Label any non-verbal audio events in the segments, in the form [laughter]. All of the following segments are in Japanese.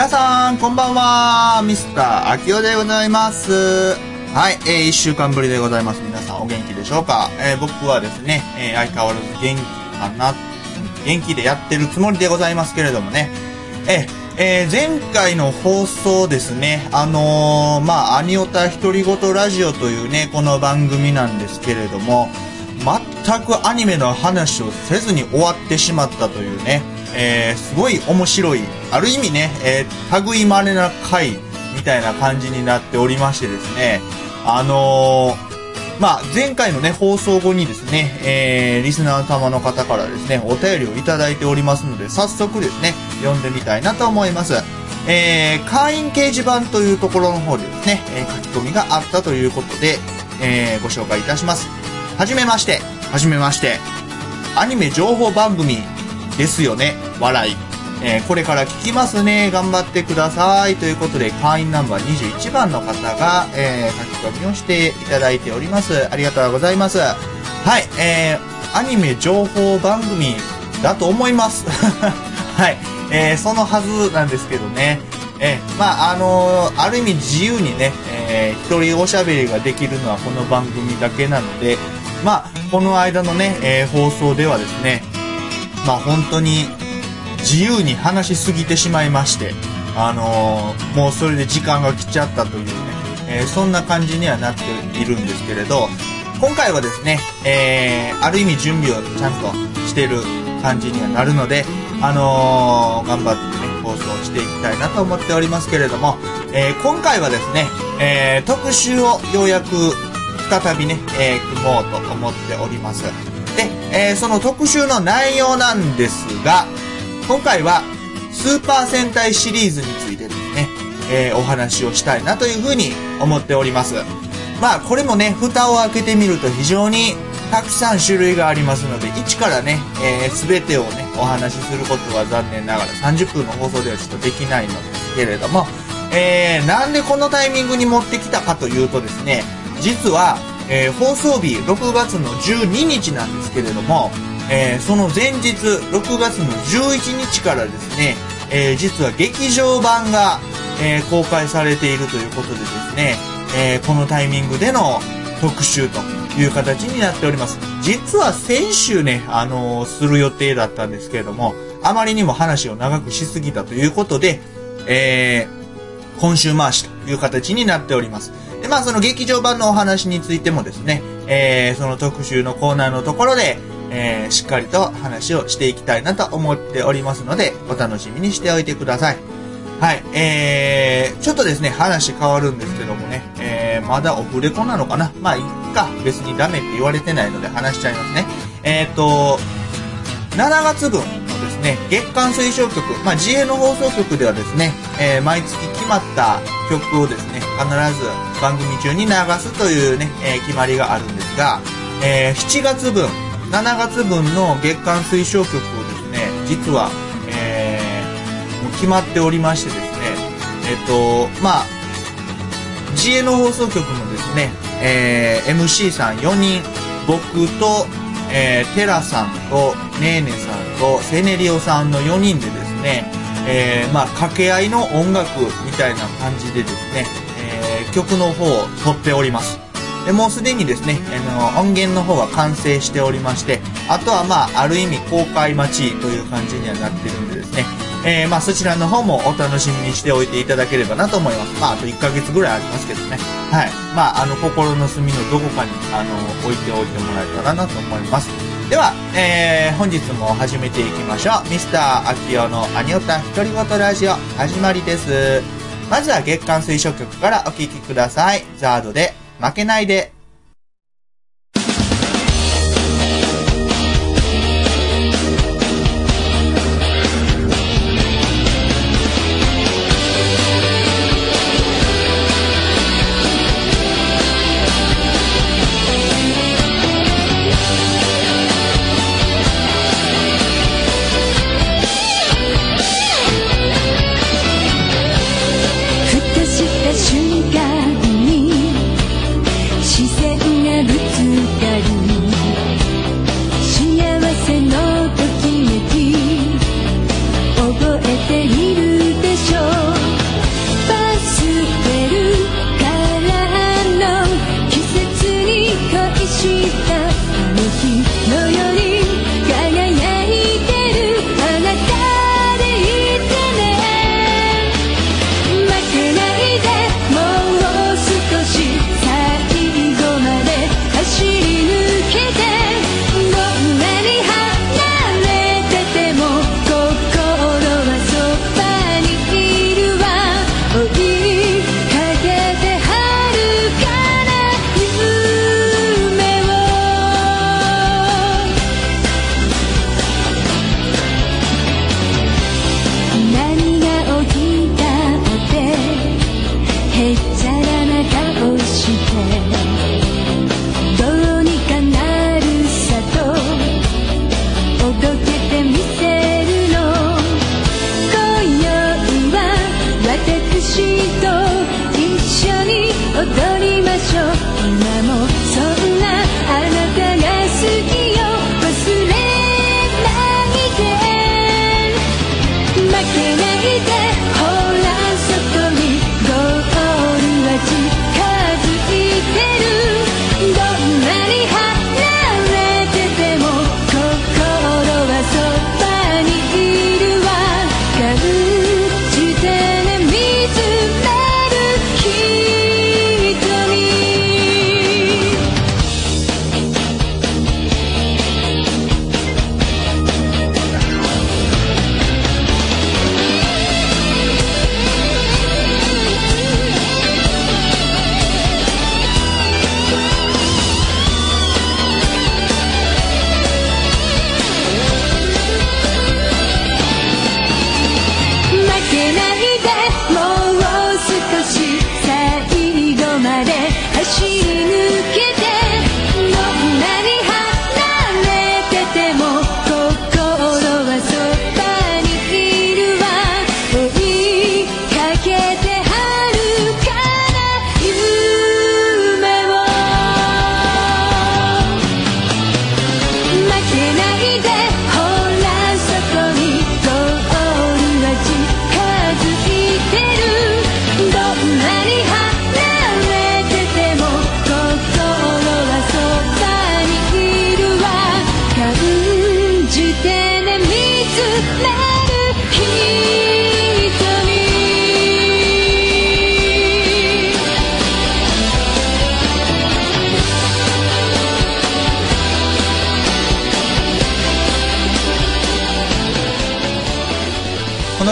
皆さん、こんばんは。ミスター秋代でございます。はい、えー、一週間ぶりでございます。皆さん、お元気でしょうか？えー、僕はですね、えー、相変わらず元気かな、元気でやってるつもりでございますけれどもね。えーえー前回の放送ですね、あのーまあ、アニオタ独り言ラジオというね、この番組なんですけれども、全くアニメの話をせずに終わってしまったというね、えーすごい面白い、ある意味ね、えー、類まれな回みたいな感じになっておりましてですね、あのーまあ、前回のね、放送後にですね、えー、リスナー様の方からですね、お便りをいただいておりますので、早速ですね、読んでみたいなと思います。えー、会員掲示板というところの方でですね、えー書き込みがあったということで、えーご紹介いたします。はじめまして、はじめまして。アニメ情報番組ですよね、笑い。えーこれから聞きますね、頑張ってください。ということで、会員ナンバー21番の方が、えー書き込みをしていただいております。ありがとうございます。はい、えー、アニメ情報番組だと思います。[laughs] はい、えーそのはずなんですけどね。えーまあ、あのーある意味自由にね、えー一人おしゃべりができるのはこの番組だけなので、まあ、この間のね、えー放送ではですね、まあ本当に自由に話しすぎてしまいまして、あのーもうそれで時間が来ちゃったというね、えーそんな感じにはなっているんですけれど、今回はですね、えーある意味準備をちゃんとしてる感じにはなるので、あのー頑張ってね、放送していきたいなと思っておりますけれども、えー今回はですね、えー特集をようやく再びね、えー組もうと思っております。で、えーその特集の内容なんですが、今回はスーパー戦隊シリーズについてですね、えーお話をしたいなというふうに思っております。まあこれもね、蓋を開けてみると非常にたくさん種類がありますので、一からね、えー、全てをね、お話しすることは残念ながら30分の放送ではちょっとできないのですけれども、えー、なんでこのタイミングに持ってきたかというとですね、実は、えー放送日6月の12日なんですけれども、えーその前日6月の11日からですね、えー実は劇場版が、え公開されているということでですね、えこのタイミングでの特集という形になっております。実は先週ね、あのする予定だったんですけれども、あまりにも話を長くしすぎたということで、え今週回しという形になっております。で、まあその劇場版のお話についてもですね、えーその特集のコーナーのところで、えーしっかりと話をしていきたいなと思っておりますので、お楽しみにしておいてください。はい、えー、ちょっとですね、話変わるんですけどもね、えー、まだオフレコなのかな？まあ、いっか。別にダメって言われてないので話しちゃいますね。えーと、7月分ですね、月間推奨曲、まあ、GA の放送局ではですね、えー毎月決まった曲をですね、必ず番組中に流すというね、えー決まりがあるんですが、えー7月分、7月分の月間推奨曲をですね、実は、えーもう決まっておりましてですね、えっ、と、まあ、GA の放送局のですね、えー MC さん4人、僕と、えーテラさんと、ねーねさんと、セネリオさんの4人でですね、えーまあ、掛け合いの音楽みたいな感じでですね、えー曲の方を撮っております。でもうすでにですね、あの、音源の方は完成しておりまして、あとはまあ、ある意味公開待ちという感じにはなってるんでですね、えーまあ、そちらの方もお楽しみにしておいていただければなと思います。まあ、あと1ヶ月ぐらいありますけどね。はい。まあ、あの、心の隅のどこかに、あの、置いておいてもらえたらなと思います。では、えー、本日も始めていきましょう。ミスター秋代のアニオタ独り言ラジオ、始まりです。まずは月間推奨曲からお聴きください。ザードで、負けないで。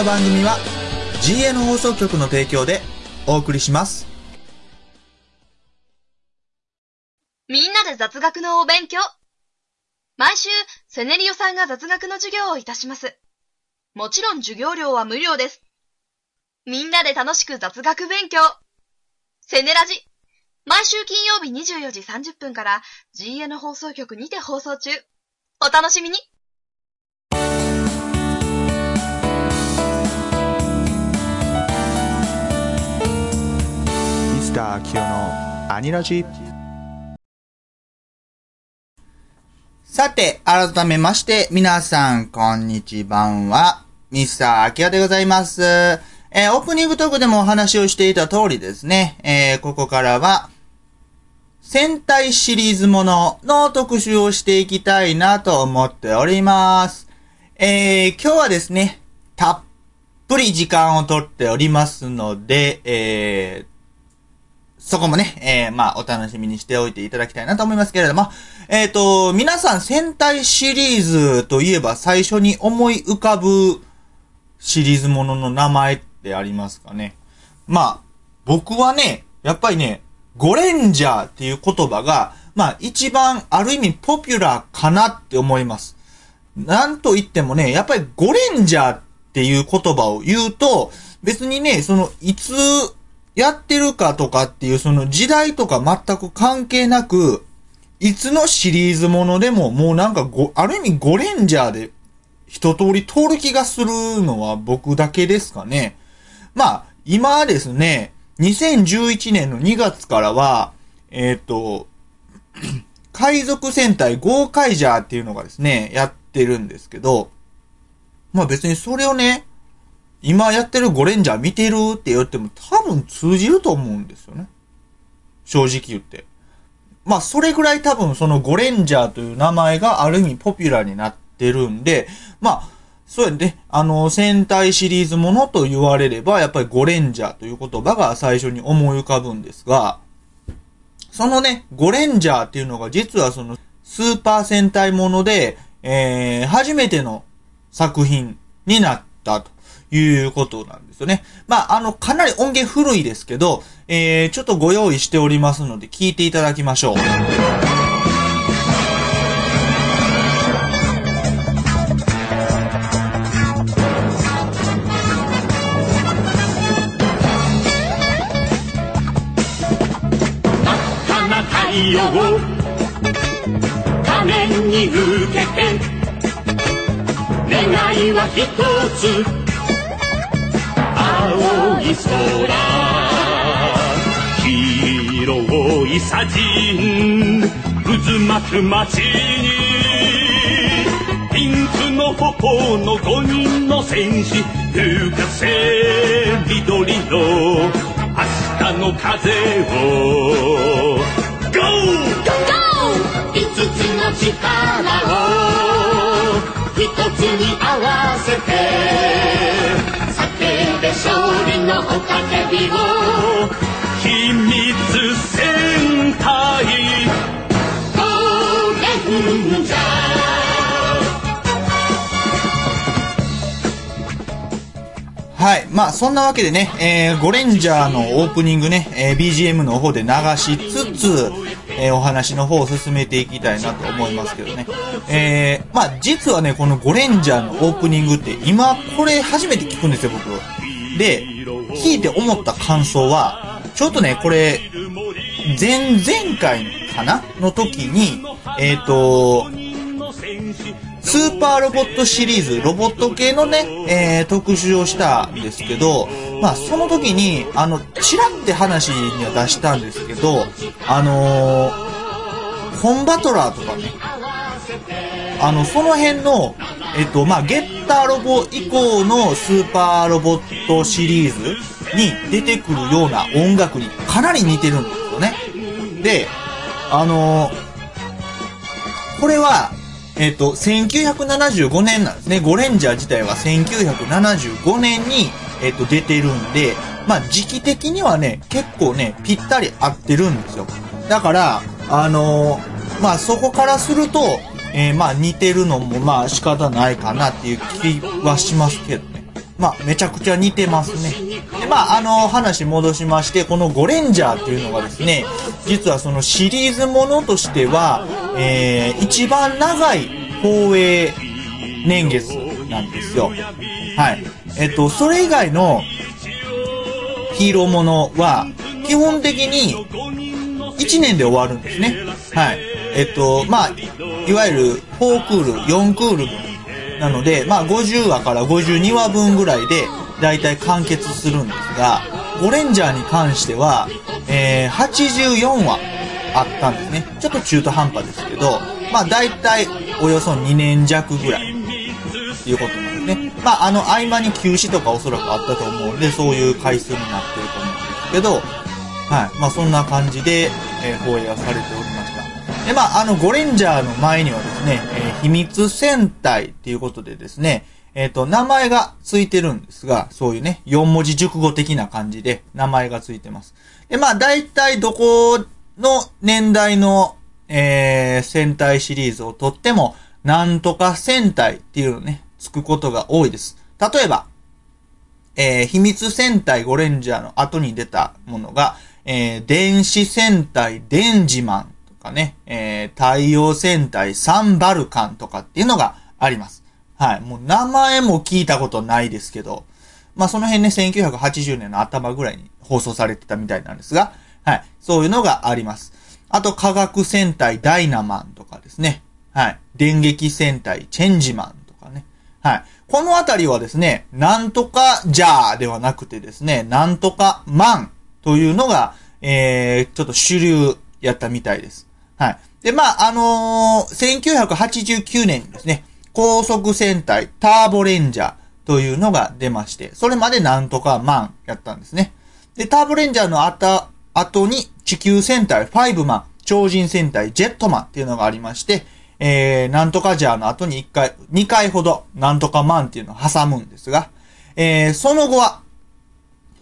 番組は GN 放送局の提供でお送りします。みんなで雑学のお勉強。毎週、セネリオさんが雑学の授業をいたします。もちろん授業料は無料です。みんなで楽しく雑学勉強。セネラジ。毎週金曜日24時30分から GN 放送局にて放送中。お楽しみに。ミスター秋代のアニラジさて、改めまして、皆さん、こんにちは。ミスター秋代でございます。えーオープニングトークでもお話をしていた通りですね、えーここからは、戦隊シリーズものの特集をしていきたいなと思っております。えー今日はですね、たっぷり時間をとっておりますので、えーそこもね、えー、まあ、お楽しみにしておいていただきたいなと思いますけれども、えっ、と、皆さん戦隊シリーズといえば最初に思い浮かぶシリーズものの名前ってありますかね？まあ、僕はね、やっぱりね、ゴレンジャーっていう言葉が、まあ、一番ある意味ポピュラーかなって思います。なんと言ってもね、やっぱりゴレンジャーっていう言葉を言うと、別にね、その、いつやってるかとかっていうその時代とか全く関係なく、いつのシリーズものでももうなんかご、ある意味ゴレンジャーで一通り通る気がするのは僕だけですかね。まあ、今ですね、2011年の2月からは、えっ、と、[clears throat] 海賊戦隊ゴーカイジャーっていうのがですね、やってるんですけど、まあ別にそれをね、今やってるゴレンジャー見てるって言っても多分通じると思うんですよね。正直言って。まあそれぐらい多分そのゴレンジャーという名前がある意味ポピュラーになってるんで、まあ、そうやね、あの、戦隊シリーズものと言われれば、やっぱりゴレンジャーという言葉が最初に思い浮かぶんですが、そのね、ゴレンジャーっていうのが実はそのスーパー戦隊もので、えー、初めての作品になったということなんですよね。まあ、あの、かなり音源古いですけど、えー、ちょっとご用意しておりますので聞いていただきましょう。太陽仮面に向けて願いは一つ青い空広い砂塵渦巻く街にピンクの頬の五人の戦士吹かせ緑の明日の風を GO! 五つの力を一つに合わせて勝利の雄たけびを秘密戦隊ゴーレンジャーはい。まあ、そんなわけでね、えー、ゴレンジャーのオープニングね、えー、BGM の方で流しつつ、えー、お話の方を進めていきたいなと思いますけどね。えー、まあ、実はね、このゴレンジャーのオープニングって、今、これ初めて聞くんですよ、僕。で、聞いて思った感想は、ちょっとね、これ、前々回かな？の時に、えっ、と、スーパーロボットシリーズ、ロボット系のね、えー、特集をしたんですけど、まあ、その時に、あの、チラって話には出したんですけど、あのー、コンバトラーとかね、あの、その辺の、えっと、まあ、ゲッターロボ以降のスーパーロボットシリーズに出てくるような音楽にかなり似てるんですよね。で、あのーこれは、えっ、と、1975年なんですね。ゴレンジャー自体は1975年に、えっ、と、出てるんで、まあ、時期的にはね、結構ね、ぴったり合ってるんですよ。だから、あのまあ、そこからすると、えーまあ、似てるのも、まあ、仕方ないかなっていう気はしますけどね。まあ、めちゃくちゃ似てますね。で、まあ、あの、話戻しまして、このゴレンジャーっていうのがですね、実はそのシリーズものとしては、えー、一番長い放映年月なんですよ。はい。えっと、それ以外のヒーローものは、基本的に1年で終わるんですね。はい。えっと、まあ、いわゆる4クール、4クールなので、まあ50話から52話分ぐらいで大体完結するんですが、ゴレンジャーに関しては、えー、84話あったんですね。ちょっと中途半端ですけど、まあ大体およそ2年弱ぐらいっていうことなんですね。まああの合間に休止とかおそらくあったと思うんで、そういう回数になってると思うんですけど、はい。まあそんな感じで、えー、放映はされておりました。で、まあ、あの、ゴレンジャーの前にはですね、えー、秘密戦隊っていうことでですね、えっ、ー、と、名前がついてるんですが、そういうね、4文字熟語的な感じで名前がついてます。で、まあ、大体どこの年代の、えー、戦隊シリーズをとっても、なんとか戦隊っていうのね、つくことが多いです。例えば、えー、秘密戦隊ゴレンジャーの後に出たものが、えー、電子戦隊デンジマンかね、えー、太陽戦隊サンバルカンとかっていうのがあります。はい。もう名前も聞いたことないですけど、まあその辺ね、1980年の頭ぐらいに放送されてたみたいなんですが、はい。そういうのがあります。あと、科学戦隊ダイナマンとかですね。はい。電撃戦隊チェンジマンとかね。はい。このあたりはですね、なんとかじゃーではなくてですね、なんとかマンというのが、えー、ちょっと主流やったみたいです。はい。で、まあ、あのー、1989年にですね、高速戦隊ターボレンジャーというのが出まして、それまでなんとかマンやったんですね。で、ターボレンジャーの後、後に地球戦隊ファイブマン、超人戦隊ジェットマンっていうのがありまして、えー、なんとかジャーの後に1回、2回ほど、なんとかマンっていうのを挟むんですが、えー、その後は、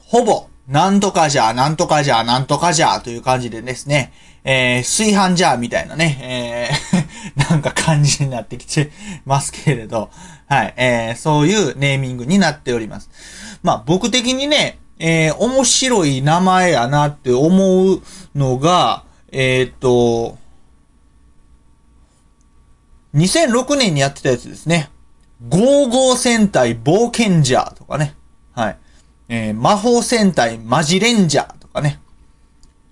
ほぼ、なんとかじゃ、なんとかじゃ、なんとかじゃ、という感じでですね、えー、炊飯ジャーみたいなね、えー、[laughs] なんか感じになってきてますけれど、はい、えー、そういうネーミングになっております。まあ、僕的にね、えー、面白い名前やなって思うのが、えっ、と、2006年にやってたやつですね。ゴーゴー戦隊冒険ジャーとかね。はい。えー、魔法戦隊マジレンジャーとかね。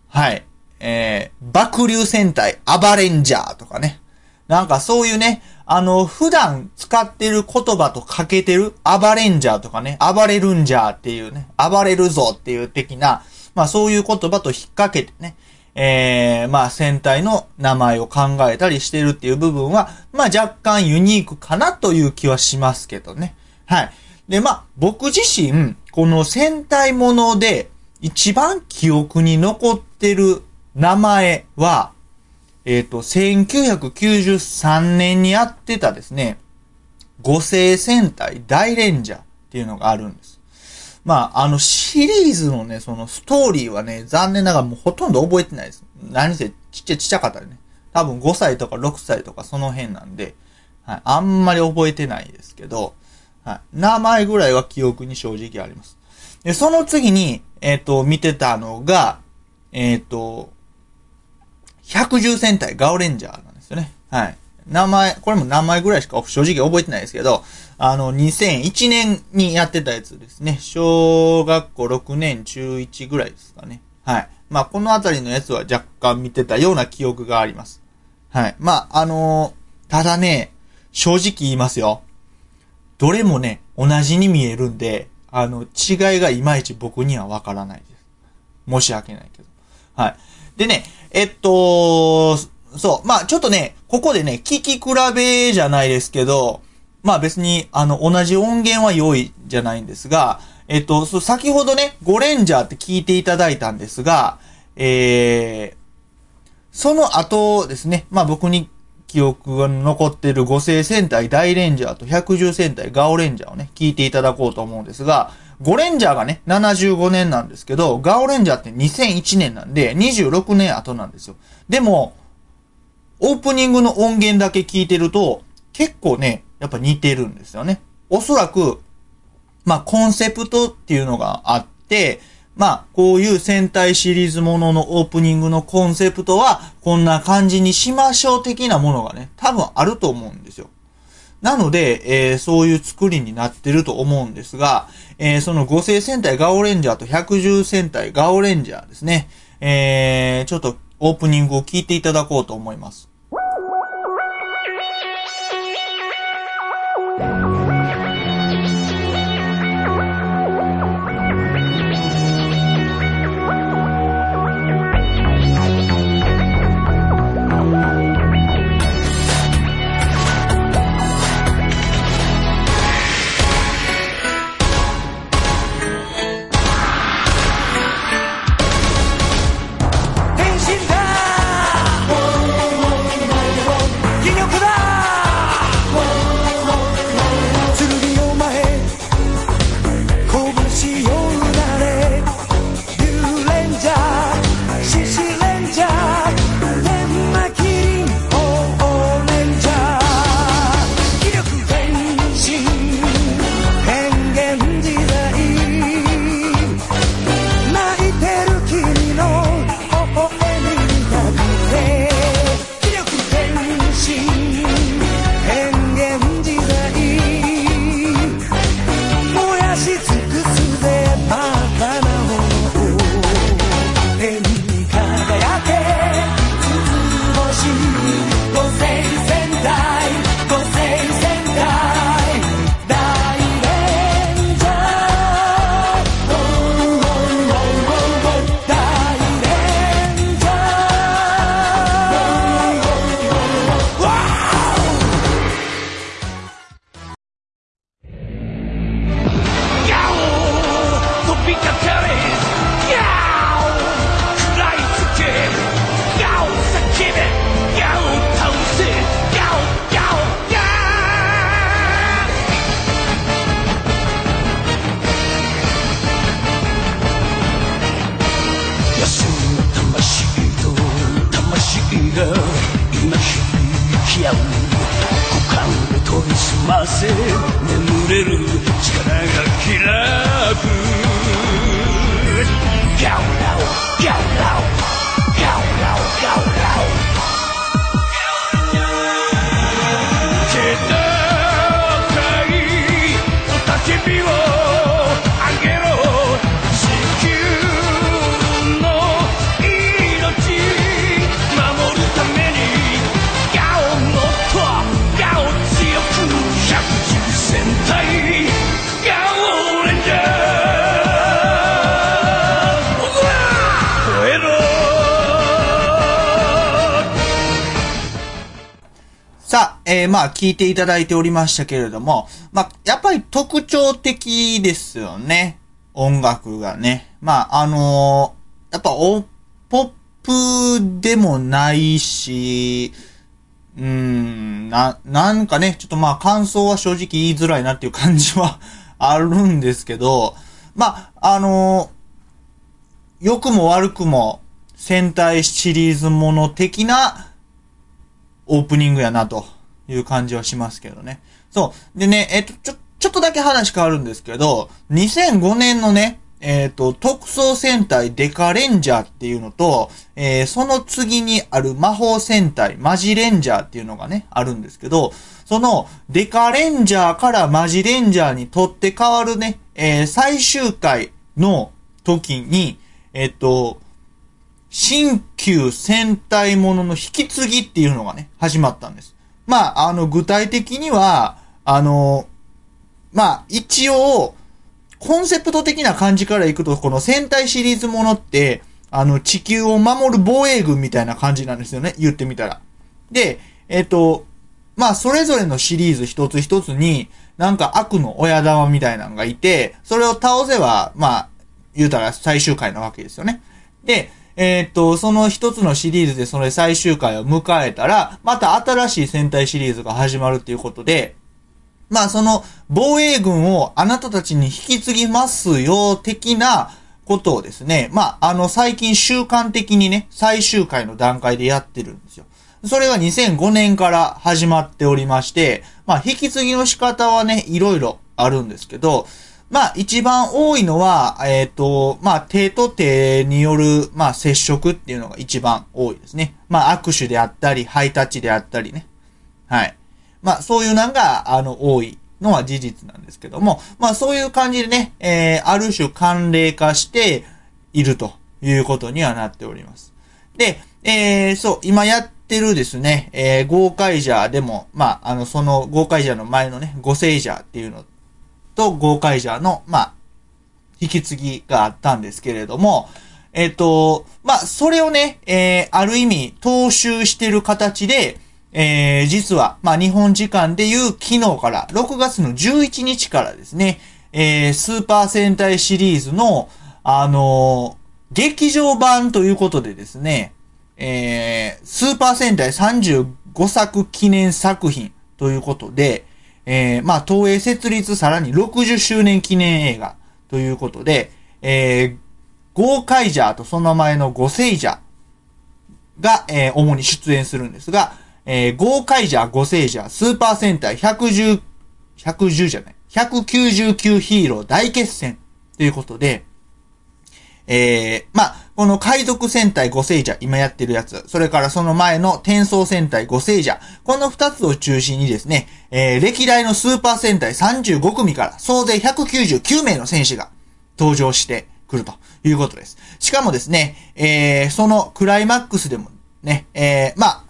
はい。えー、爆流戦隊アバレンジャーとかね。なんかそういうね、あの、普段使ってる言葉と欠けてるアバレンジャーとかね、暴れるんじゃーっていうね、暴れるぞっていう的な、まあそういう言葉と引っ掛けてね、えー、まあ戦隊の名前を考えたりしてるっていう部分は、まあ若干ユニークかなという気はしますけどね。はい。で、まあ僕自身、この戦隊もので一番記憶に残ってる名前は、えっ、ー、と、1993年にやってたですね、五星戦隊大レンジャーっていうのがあるんです。まあ、あのシリーズのね、そのストーリーはね、残念ながらもうほとんど覚えてないです。何せちっちゃちっちゃかったね。多分5歳とか6歳とかその辺なんで、はい、あんまり覚えてないですけど、はい、名前ぐらいは記憶に正直あります。で、その次に、えっ、ー、と、見てたのが、えっ、ー、と、百獣戦隊ガオレンジャーなんですよね。はい。名前、これも名前ぐらいしか正直覚えてないですけど、あの、2001年にやってたやつですね。小学校6年中1ぐらいですかね。はい。まあ、このあたりのやつは若干見てたような記憶があります。はい。まあ、あのー、ただね、正直言いますよ。どれもね、同じに見えるんで、あの、違いがいまいち僕にはわからないです。申し訳ないけど。はい。でね、えっと、そう。まあちょっとね、ここでね、聞き比べじゃないですけど、まあ別に、あの、同じ音源は良いじゃないんですが、えっと、先ほどね、ゴレンジャーって聞いていただいたんですが、えー、その後ですね、まあ僕に記憶が残っている五星戦隊大レンジャーと百獣戦隊ガオレンジャーをね、聞いていただこうと思うんですが、ゴレンジャーがね、75年なんですけど、ガオレンジャーって2001年なんで、26年後なんですよ。でも、オープニングの音源だけ聞いてると、結構ね、やっぱ似てるんですよね。おそらく、まあ、コンセプトっていうのがあって、まあ、こういう戦隊シリーズもののオープニングのコンセプトは、こんな感じにしましょう的なものがね、多分あると思うんですよ。なので、えーそういう作りになってると思うんですが、えーその五星戦隊ガオレンジャーと百獣戦隊ガオレンジャーですね。えーちょっとオープニングを聞いていただこうと思います。えーまあ、聞いていただいておりましたけれども、まあ、やっぱり特徴的ですよね。音楽がね。まあ、あのーやっぱお、ポップでもないし、うーん、な、なんかね、ちょっとまあ感想は正直言いづらいなっていう感じは [laughs] あるんですけど、まあ、あのー良くも悪くも戦隊シリーズもの的なオープニングやなという感じはしますけどね。そう。でね、えっ、と、ちょ、ちょっとだけ話変わるんですけど、2005年のね、えっ、と、特捜戦隊デカレンジャーっていうのと、えーその次にある魔法戦隊マジレンジャーっていうのがね、あるんですけど、そのデカレンジャーからマジレンジャーに取って変わるね、えー最終回の時に、えっ、と、新旧戦隊ものの引き継ぎっていうのがね、始まったんです。まあ、あの、具体的には、あの、まあ、一応、コンセプト的な感じからいくと、この戦隊シリーズものって、あの、地球を守る防衛軍みたいな感じなんですよね、言ってみたら。で、えっ、と、まあ、それぞれのシリーズ一つ一つに、なんか悪の親玉みたいなのがいて、それを倒せば、まあ、言うたら最終回なわけですよね。で、えーっと、その一つのシリーズでそれ最終回を迎えたら、また新しい戦隊シリーズが始まるっていうことで、まあその防衛軍をあなたたちに引き継ぎますよ、的なことをですね、まああの最近習慣的にね、最終回の段階でやってるんですよ。それが2005年から始まっておりまして、まあ引き継ぎの仕方はね、いろいろあるんですけど、まあ、一番多いのは、えっ、と、まあ、手と手による、まあ、接触っていうのが一番多いですね。まあ、握手であったり、ハイタッチであったりね。はい。まあ、そういうのが、あの、多いのは事実なんですけども、まあ、そういう感じでね、えー、ある種慣例化しているということにはなっております。で、えー、そう、今やってるですね、えー、豪快者でも、まあ、あの、その豪快者の前のね、五聖者っていうのと豪快者の、まあ、引き継ぎがあったんですけれども、えっ、と、まあ、それをね、えー、ある意味、踏襲してる形で、えー、実は、まあ、日本時間でいう昨日から、6月の11日からですね、えー、スーパー戦隊シリーズの、あのー、劇場版ということでですね、えー、スーパー戦隊35作記念作品ということで、えー、まあ、東映設立さらに60周年記念映画ということで、えー、ゴーカイジャーとその前のゴセイジャーが、えー、主に出演するんですが、えー、ゴーカイジャー、ゴセイジャー、スーパー戦隊110、110じゃない、199ヒーロー大決戦ということで、えー、まあ、この海賊戦隊五聖者、今やってるやつ、それからその前の転送戦隊五聖者、この二つを中心にですね、えー、歴代のスーパー戦隊35組から総勢199名の戦士が登場してくるということです。しかもですね、えー、そのクライマックスでもね、えー、まあ、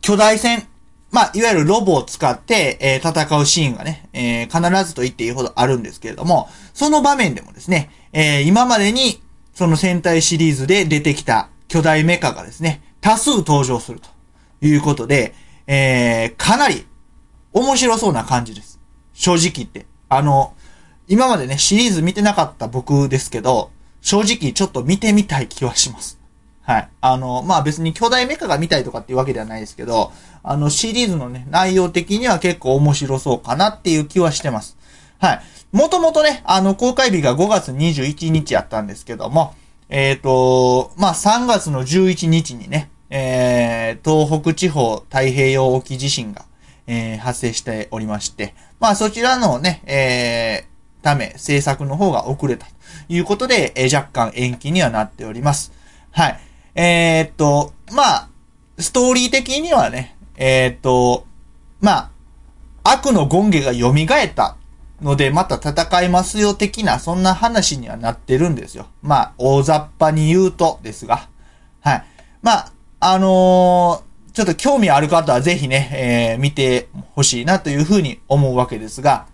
巨大戦、まあ、いわゆるロボを使って、えー、戦うシーンがね、えー、必ずと言っていいほどあるんですけれども、その場面でもですね、えー、今までにその戦隊シリーズで出てきた巨大メカがですね、多数登場するということで、えー、かなり面白そうな感じです。正直言って。あの、今までね、シリーズ見てなかった僕ですけど、正直ちょっと見てみたい気はします。はい。あの、まあ別に巨大メカが見たいとかっていうわけではないですけど、あのシリーズのね、内容的には結構面白そうかなっていう気はしてます。はい。もともとね、あの、公開日が5月21日やったんですけども、えっ、ー、と、まあ、3月の11日にね、えー、東北地方太平洋沖地震が、えー、発生しておりまして、まあ、そちらのね、えー、ため、制作の方が遅れたということで、えー、若干延期にはなっております。はい。えー、っと、まあ、ストーリー的にはね、えー、っと、まあ、悪の権下が蘇ったので、また戦いますよ的な、そんな話にはなってるんですよ。まあ、大雑把に言うとですが。はい。まあ、あのー、ちょっと興味ある方はぜひね、えー、見てほしいなというふうに思うわけですが、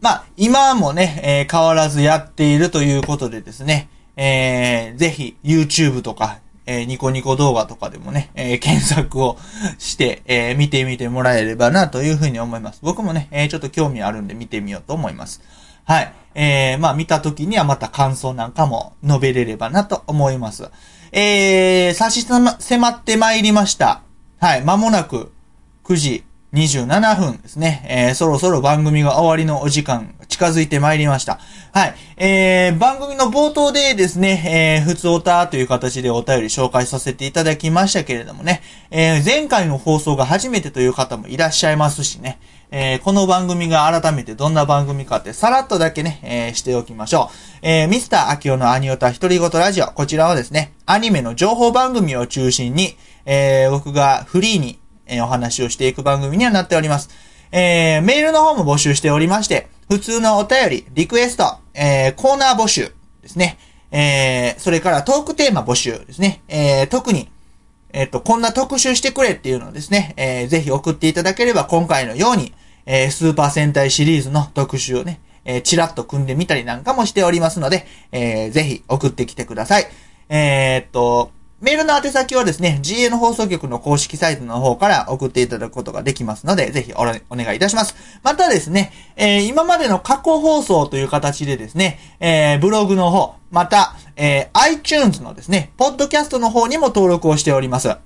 まあ、今もね、えー、変わらずやっているということでですね、えー、ぜひ YouTube とか、え、ニコニコ動画とかでもね、え、検索をして、え、見てみてもらえればなというふうに思います。僕もね、え、ちょっと興味あるんで見てみようと思います。はい。えー、まあ見た時にはまた感想なんかも述べれればなと思います。えー、差し迫ってまいりました。はい、間もなく9時27分ですね。えー、そろそろ番組が終わりのお時間近づいてまいりました。はい。えー、番組の冒頭でですね、えー、普通おたという形でお便り紹介させていただきましたけれどもね、えー、前回の放送が初めてという方もいらっしゃいますしね、えー、この番組が改めてどんな番組かってさらっとだけね、えー、しておきましょう。えー、ミスターアキオのアニオタ独り言ラジオ、こちらはですね、アニメの情報番組を中心に、えー、僕がフリーにえー、お話をしていく番組にはなっております。えー、メールの方も募集しておりまして、普通のお便り、リクエスト、えー、コーナー募集ですね。えー、それからトークテーマ募集ですね。えー、特に、えっ、ー、と、こんな特集してくれっていうのをですね、えー、ぜひ送っていただければ今回のように、えー、スーパー戦隊シリーズの特集をね、えー、チラッと組んでみたりなんかもしておりますので、えー、ぜひ送ってきてください。えー、っと、メールの宛先はですね、GA の放送局の公式サイトの方から送っていただくことができますので、ぜひお願いいたします。またですね、えー、今までの過去放送という形でですね、えー、ブログの方、また、えー、iTunes のですね、ポッドキャストの方にも登録をしております。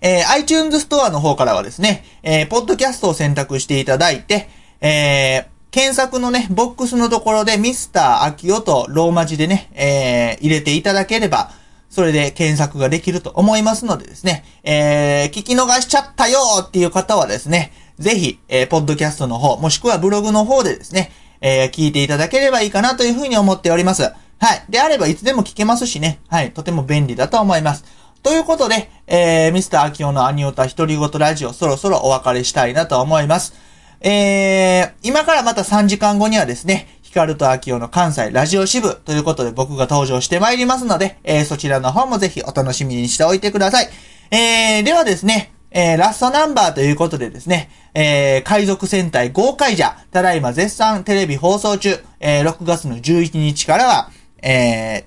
えー、iTunes ストアの方からはですね、えー、ポッドキャストを選択していただいて、えー、検索のね、ボックスのところでミスターアキオとローマ字でね、えー、入れていただければ、それで検索ができると思いますのでですね、えー、聞き逃しちゃったよっていう方はですね、ぜひ、えー、ポッドキャストの方、もしくはブログの方でですね、えー聞いていただければいいかなというふうに思っております。はい。であればいつでも聞けますしね。はい。とても便利だと思います。ということで、えー、ミスター・アキオのアニオタ独り言ラジオ、そろそろお別れしたいなと思います。えー、今からまた3時間後にはですね、カルとアキオの関西ラジオ支部ということで僕が登場してまいりますので、えー、そちらの方もぜひお楽しみにしておいてください。えー、ではですね、えー、ラストナンバーということでですね、えー、海賊戦隊豪快者、ただいま絶賛テレビ放送中、えー、6月の11日からは、えー、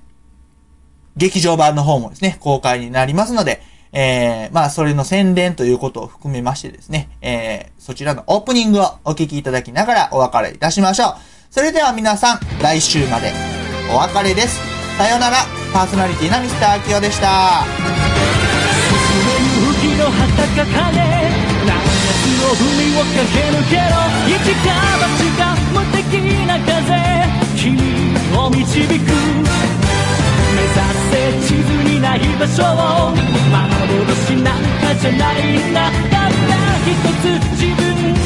劇場版の方もですね、公開になりますので、えー、まあ、それの宣伝ということを含めましてですね、えー、そちらのオープニングをお聞きいただきながらお別れいたしましょう。それでは皆さん、来週まで。お別れです。さようなら、パーソナリティのミスターアキオでした。雪の旗がかね夏の海を駆け抜けろ一か八か無敵な風。君を導く。目指せ地図にない場所を。幻なんかじゃないんだ一つ自分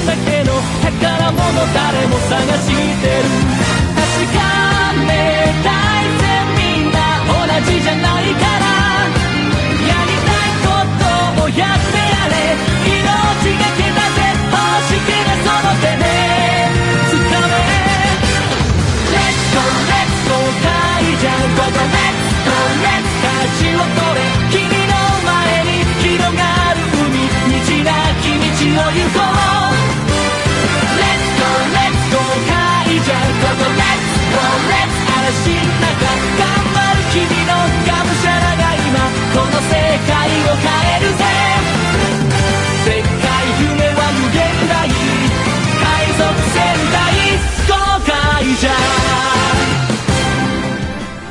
だけの宝物。誰も探して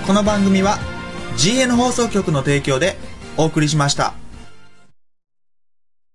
この番組は GN 放送局の提供でお送りしました。